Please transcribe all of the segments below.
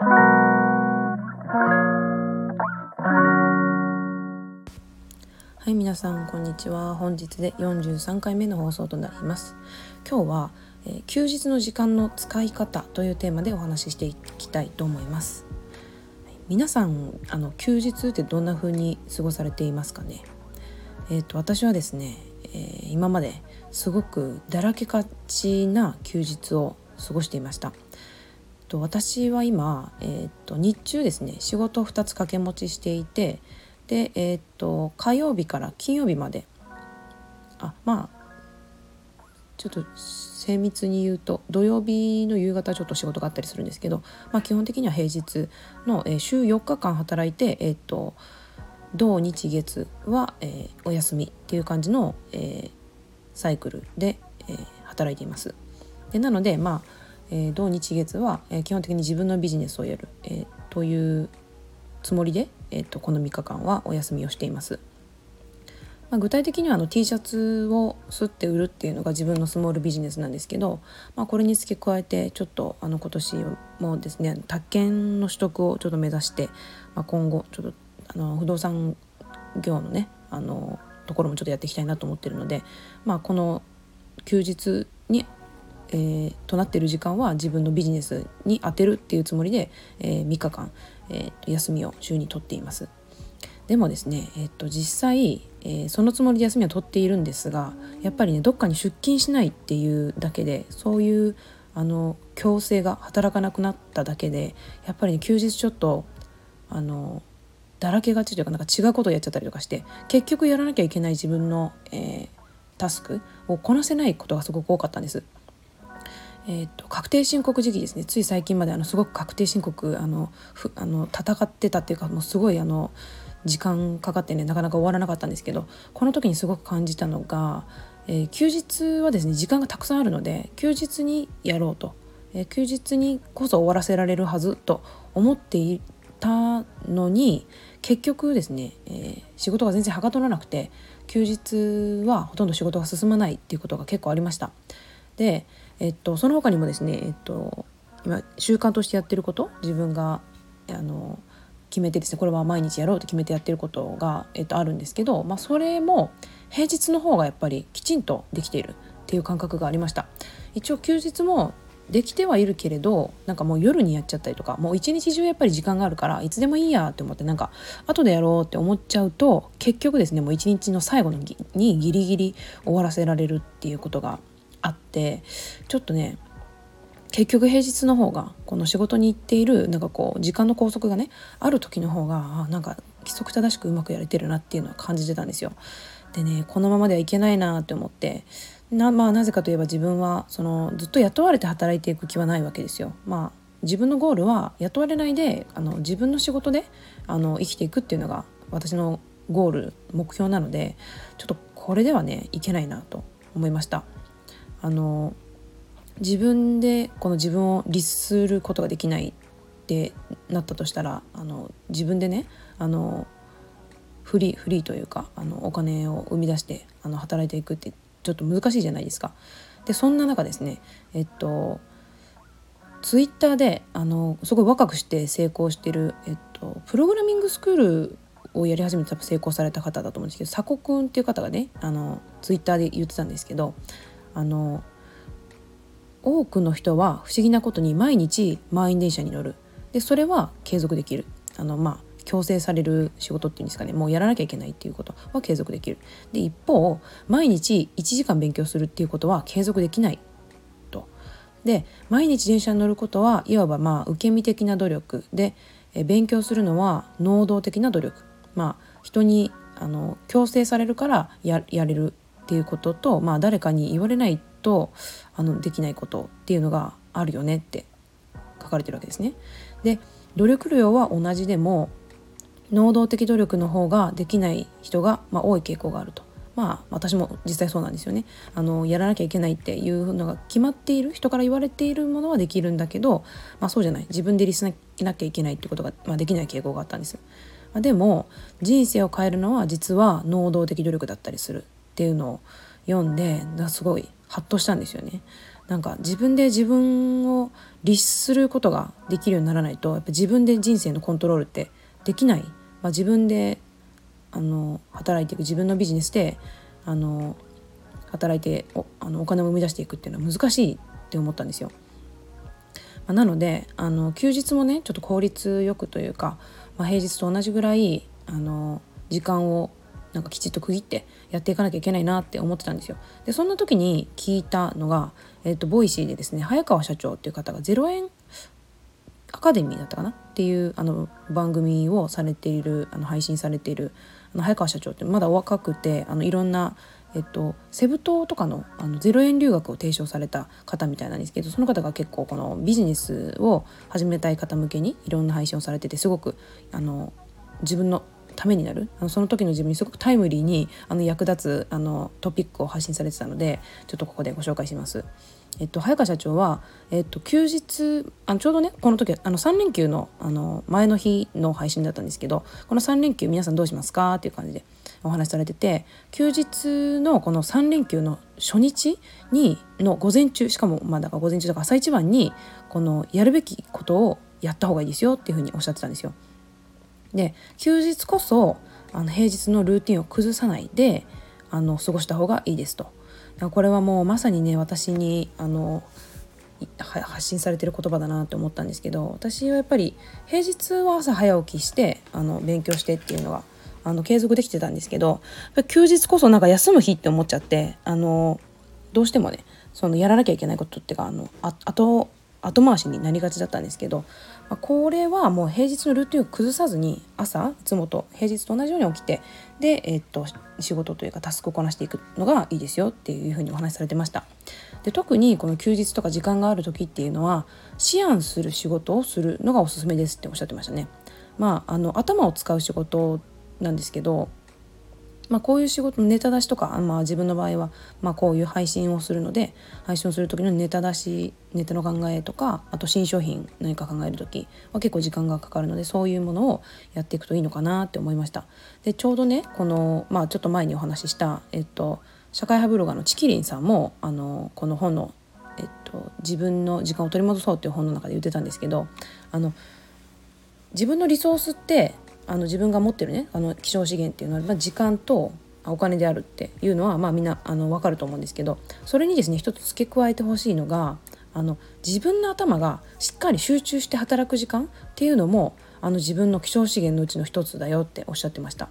はい皆さんこんにちは。本日で43回目の放送となります。今日は、えー、休日の時間の使い方というテーマでお話ししていきたいと思います、はい、皆さんあの休日ってどんな風に過ごされていますかね？えっ、ー、と私はですね、えー、今まですごくだらけがちな休日を過ごしていました。と私は今、えーと日中ですね仕事を2つ掛け持ちしていてでえー、っと火曜日から金曜日まであまあちょっと精密に言うと土曜日の夕方ちょっと仕事があったりするんですけど、まあ、基本的には平日の、えー、週4日間働いて、えー、っと土日月は、えー、お休みっていう感じの、えー、サイクルで、えー、働いています。でなのでまあ、えー、土日月は、えー、基本的に自分のビジネスをやる、えー、というつもりで、えーと、この3日間はお休みをしています。まあ、具体的にはあの T シャツをすって売るっていうのが自分のスモールビジネスなんですけど、まあ、これに付け加えてちょっとあの今年もですね宅建の取得をちょっと目指して、まあ、今後ちょっとあの不動産業のねあのところもちょっとやっていきたいなと思ってるので、まあ、この休日にえー、となってる時間は自分のビジネスに充てるっていうつもりで、えー、3日間、えー、休みを週に取っています。でもですね、えー、と実際、えー、そのつもりで休みを取っているんですがやっぱりねどっかに出勤しないっていうだけでそういうあの強制が働かなくなっただけでやっぱりね休日ちょっとあのだらけがちというかなんか違うことをやっちゃったりとかして結局やらなきゃいけない自分の、えー、タスクをこなせないことがすごく多かったんです。えーと、確定申告時期ですねつい最近まであのすごく確定申告あのふあの戦ってたっていうかもうすごいあの時間かかってねなかなか終わらなかったんですけどこの時にすごく感じたのが、えー、休日はですね時間がたくさんあるので休日にやろうと、えー、休日にこそ終わらせられるはずと思っていたのに結局ですね、えー、仕事が全然はかどらなくて休日はほとんど仕事が進まないっていうことが結構ありました。でえっと、その他にもですね、えっと、今習慣としてやってること自分があの決めてですねこれは毎日やろうと決めてやってることが、えっと、あるんですけど、まあ、それも平日の方がやっぱりきちんとできているっていう感覚がありました。一応休日もできてはいるけれどなんかもう夜にやっちゃったりとかもう一日中やっぱり時間があるからいつでもいいやって思ってなんか後でやろうって思っちゃうと結局ですねもう一日の最後のにギリギリ終わらせられるっていうことがあってちょっとね結局平日の方がこの仕事に行っているなんかこう時間の拘束がねある時の方がなんか規則正しくうまくやれてるなっていうのは感じてたんですよ。でねこのままではいけないなって思ってな,、まあ、なぜかといえば自分はそのずっと雇われて働いていく気はないわけですよ。まあ自分のゴールは雇われないであの自分の仕事であの生きていくっていうのが私のゴール目標なのでちょっとこれではねいけないなと思いました。あの自分でこの自分を律することができないってなったとしたらあの自分でねあのフリーフリーというかあのお金を生み出してあの働いていくってちょっと難しいじゃないですか。でそんな中ですねえっとツイッターであのすごい若くして成功してる、えっと、プログラミングスクールをやり始めて成功された方だと思うんですけど佐古くんっていう方がねあのツイッターで言ってたんですけどあの多くの人は不思議なことに毎日満員電車に乗る。でそれは継続できる。あのまあ強制される仕事っていうんですかね。もうやらなきゃいけないっていうことは継続できる。で一方毎日1時間勉強するっていうことは継続できない。と。で毎日電車に乗ることはいわばまあ受け身的な努力。でえ勉強するのは能動的な努力。まあ人にあの強制されるからやれる。っていうことと、まあ、誰かに言われないとあのできないことっていうのがあるよねって書かれてるわけですね。で努力量は同じでも能動的努力の方ができない人が、まあ、多い傾向があると。まあ私も実際そうなんですよねあのやらなきゃいけないっていうのが決まっている人から言われているものはできるんだけど、まあ、そうじゃない自分でリスなきゃいけないってことが、まあ、できない傾向があったんです。まあ、でも人生を変えるのは実は能動的努力だったりするっていうのを読んですごいハッとしたんですよね。なんか自分で自分を律することができるようにならないとやっぱ自分で人生のコントロールってできない、まあ、自分であの働いていく自分のビジネスであの働いておあのお金を生み出していくっていうのは難しいって思ったんですよ。まあ、なのであの休日もねちょっと効率よくというか、まあ、平日と同じぐらいあの時間をなんかきちっと区切ってやっていかなきゃいけないなって思ってたんですよ。でそんな時に聞いたのが、えーと、ボイシーでですね早川社長っていう方が0円アカデミーだったかな？っていうあの番組をされているあの配信されているあの早川社長ってまだお若くてあのいろんな、えっと、セブ島とかのあの0円留学を提唱された方みたいなんですけどその方が結構このビジネスを始めたい方向けにいろんな配信をされててすごくあの自分のためになる？あのその時の自分にすごくタイムリーにあの役立つあのトピックを発信されてたのでちょっとここでご紹介します。えっと、早川社長は、えっと、休日あのちょうどねこの時あの3連休のあの前の日の配信だったんですけどこの3連休皆さんどうしますか？っていう感じでお話しされてて休日のこの3連休の初日にの午前中しかもまあだから午前中とか朝一番にこのやるべきことをやった方がいいですよっていうふうにおっしゃってたんですよ。で休日こそあの平日のルーティンを崩さないであの過ごした方がいいですと。これはもうまさにね私にあの発信されてる言葉だなって思ったんですけど私はやっぱり平日は朝早起きしてあの勉強してっていうのがあの継続できてたんですけど休日こそなんか休む日って思っちゃってあのどうしてもねそのやらなきゃいけないことっていうかあのあ後後回しになりがちだったんですけどまあ、これはもう平日のルーティンを崩さずに朝いつもと平日と同じように起きてで、えー、っと仕事というかタスクをこなしていくのがいいですよっていうふうにお話しされてました。で特にこの休日とか時間がある時っていうのは思案する仕事をするのがおすすめですっておっしゃってましたね。まあ、あの頭を使う仕事なんですけどまあ、こういう仕事ネタ出しとか、まあ、自分の場合は、まあ、こういう配信をするので配信をする時のネタ出しネタの考えとかあと新商品何か考える時は結構時間がかかるのでそういうものをやっていくといいのかなって思いました。でちょうどねこの、まあ、ちょっと前にお話しした、えっと、社会派ブロガーのチキリンさんもあのこの本の、えっと「自分の時間を取り戻そう」っていう本の中で言ってたんですけどあの自分のリソースってあの自分が持ってるねあの希少資源っていうのは、まあ、時間とお金であるっていうのは、まあ、みんなあの分かると思うんですけどそれにですね一つ付け加えてほしいのがあの自分の頭がしっかり集中して働く時間っていうのもあの自分の希少資源のうちの一つだよっておっしゃってました。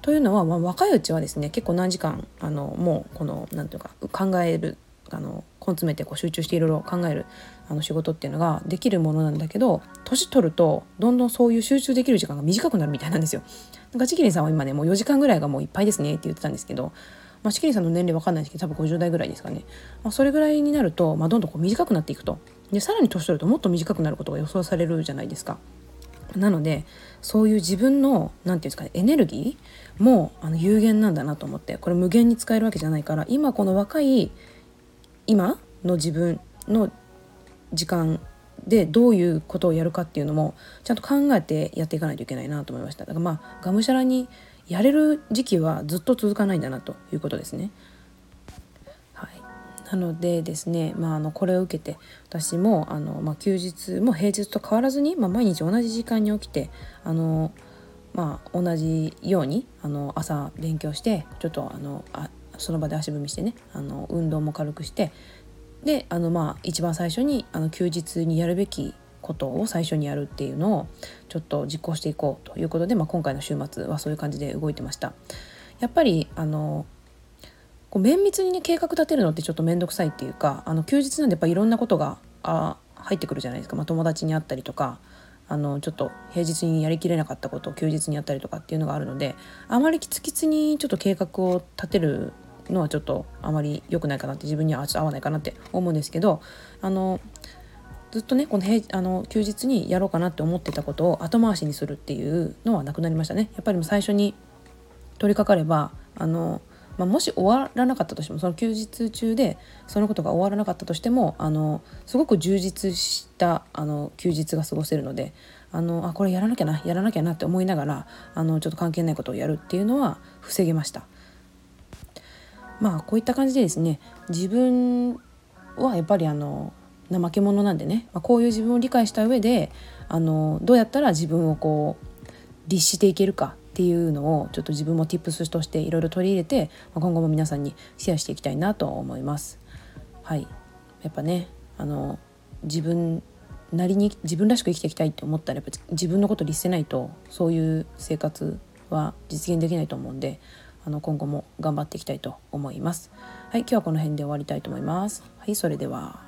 というのは、まあ、若いうちはですね結構何時間あのもうこの何ていうか考えるあの根詰めてこう集中していろいろ考えるあの仕事っていうのができるものなんだけど年取るとどんどんそういう集中できる時間が短くなるみたいなんですよ。なんかチキリンさんは今ねもう4時間ぐらいがもういっぱいですねって言ってたんですけど、まあ、チキリンさんの年齢わかんないですけど多分50代ぐらいですかね、まあ、それぐらいになると、まあ、どんどんこう短くなっていくとでさらに年取るともっと短くなることが予想されるじゃないですか。なのでそういう自分の何て言うんですかねエネルギーもあの有限なんだなと思ってこれ無限に使えるわけじゃないから今この若い今の自分の時間でどういうことをやるかっていうのもちゃんと考えてやっていかないといけないなと思いましただからまあがむしゃらにやれる時期はずっと続かないんだなということですね。はい、なのでですね、まあ、あのこれを受けて私もあの、まあ、休日も平日と変わらずに、まあ、毎日同じ時間に起きてあの、まあ、同じようにあの朝勉強してちょっとあのあその場で足踏みしてねあの運動も軽くしてであのまあ一番最初にあの休日にやるべきことを最初にやるっていうのをちょっと実行していこうということで、まあ、今回の週末はそういう感じで動いてました。やっぱりあのこう綿密にね計画立てるのってちょっと面倒くさいっていうかあの休日なんでやっぱいろんなことがあ入ってくるじゃないですか、まあ、友達に会ったりとかあのちょっと平日にやりきれなかったことを休日にやったりとかっていうのがあるのであまりキツキツにちょっと計画を立てるのはちょっとあまり良くないかなって自分には合わないかなって思うんですけどあのずっとねこの平あの休日にやろうかなって思ってたことを後回しにするっていうのはなくなりましたね。やっぱり最初に取り掛かればあの、まあ、もし終わらなかったとしてもその休日中でそのことが終わらなかったとしてもあのすごく充実したあの休日が過ごせるのであのあこれやらなきゃなやらなきゃなって思いながらあのちょっと関係ないことをやるっていうのは防げました。まあこういった感じでですね自分はやっぱりあの怠け者なんでね、まあ、こういう自分を理解した上であのどうやったら自分をこう律していけるかっていうのをちょっと自分も tips としていろいろ取り入れて、まあ、今後も皆さんにシェアしていきたいなと思います。はいやっぱねあの自分なりに自分らしく生きていきたいって思ったらやっぱ自分のこと律せないとそういう生活は実現できないと思うんであの今後も頑張っていきたいと思います。はい、今日はこの辺で終わりたいと思います。はい、それでは。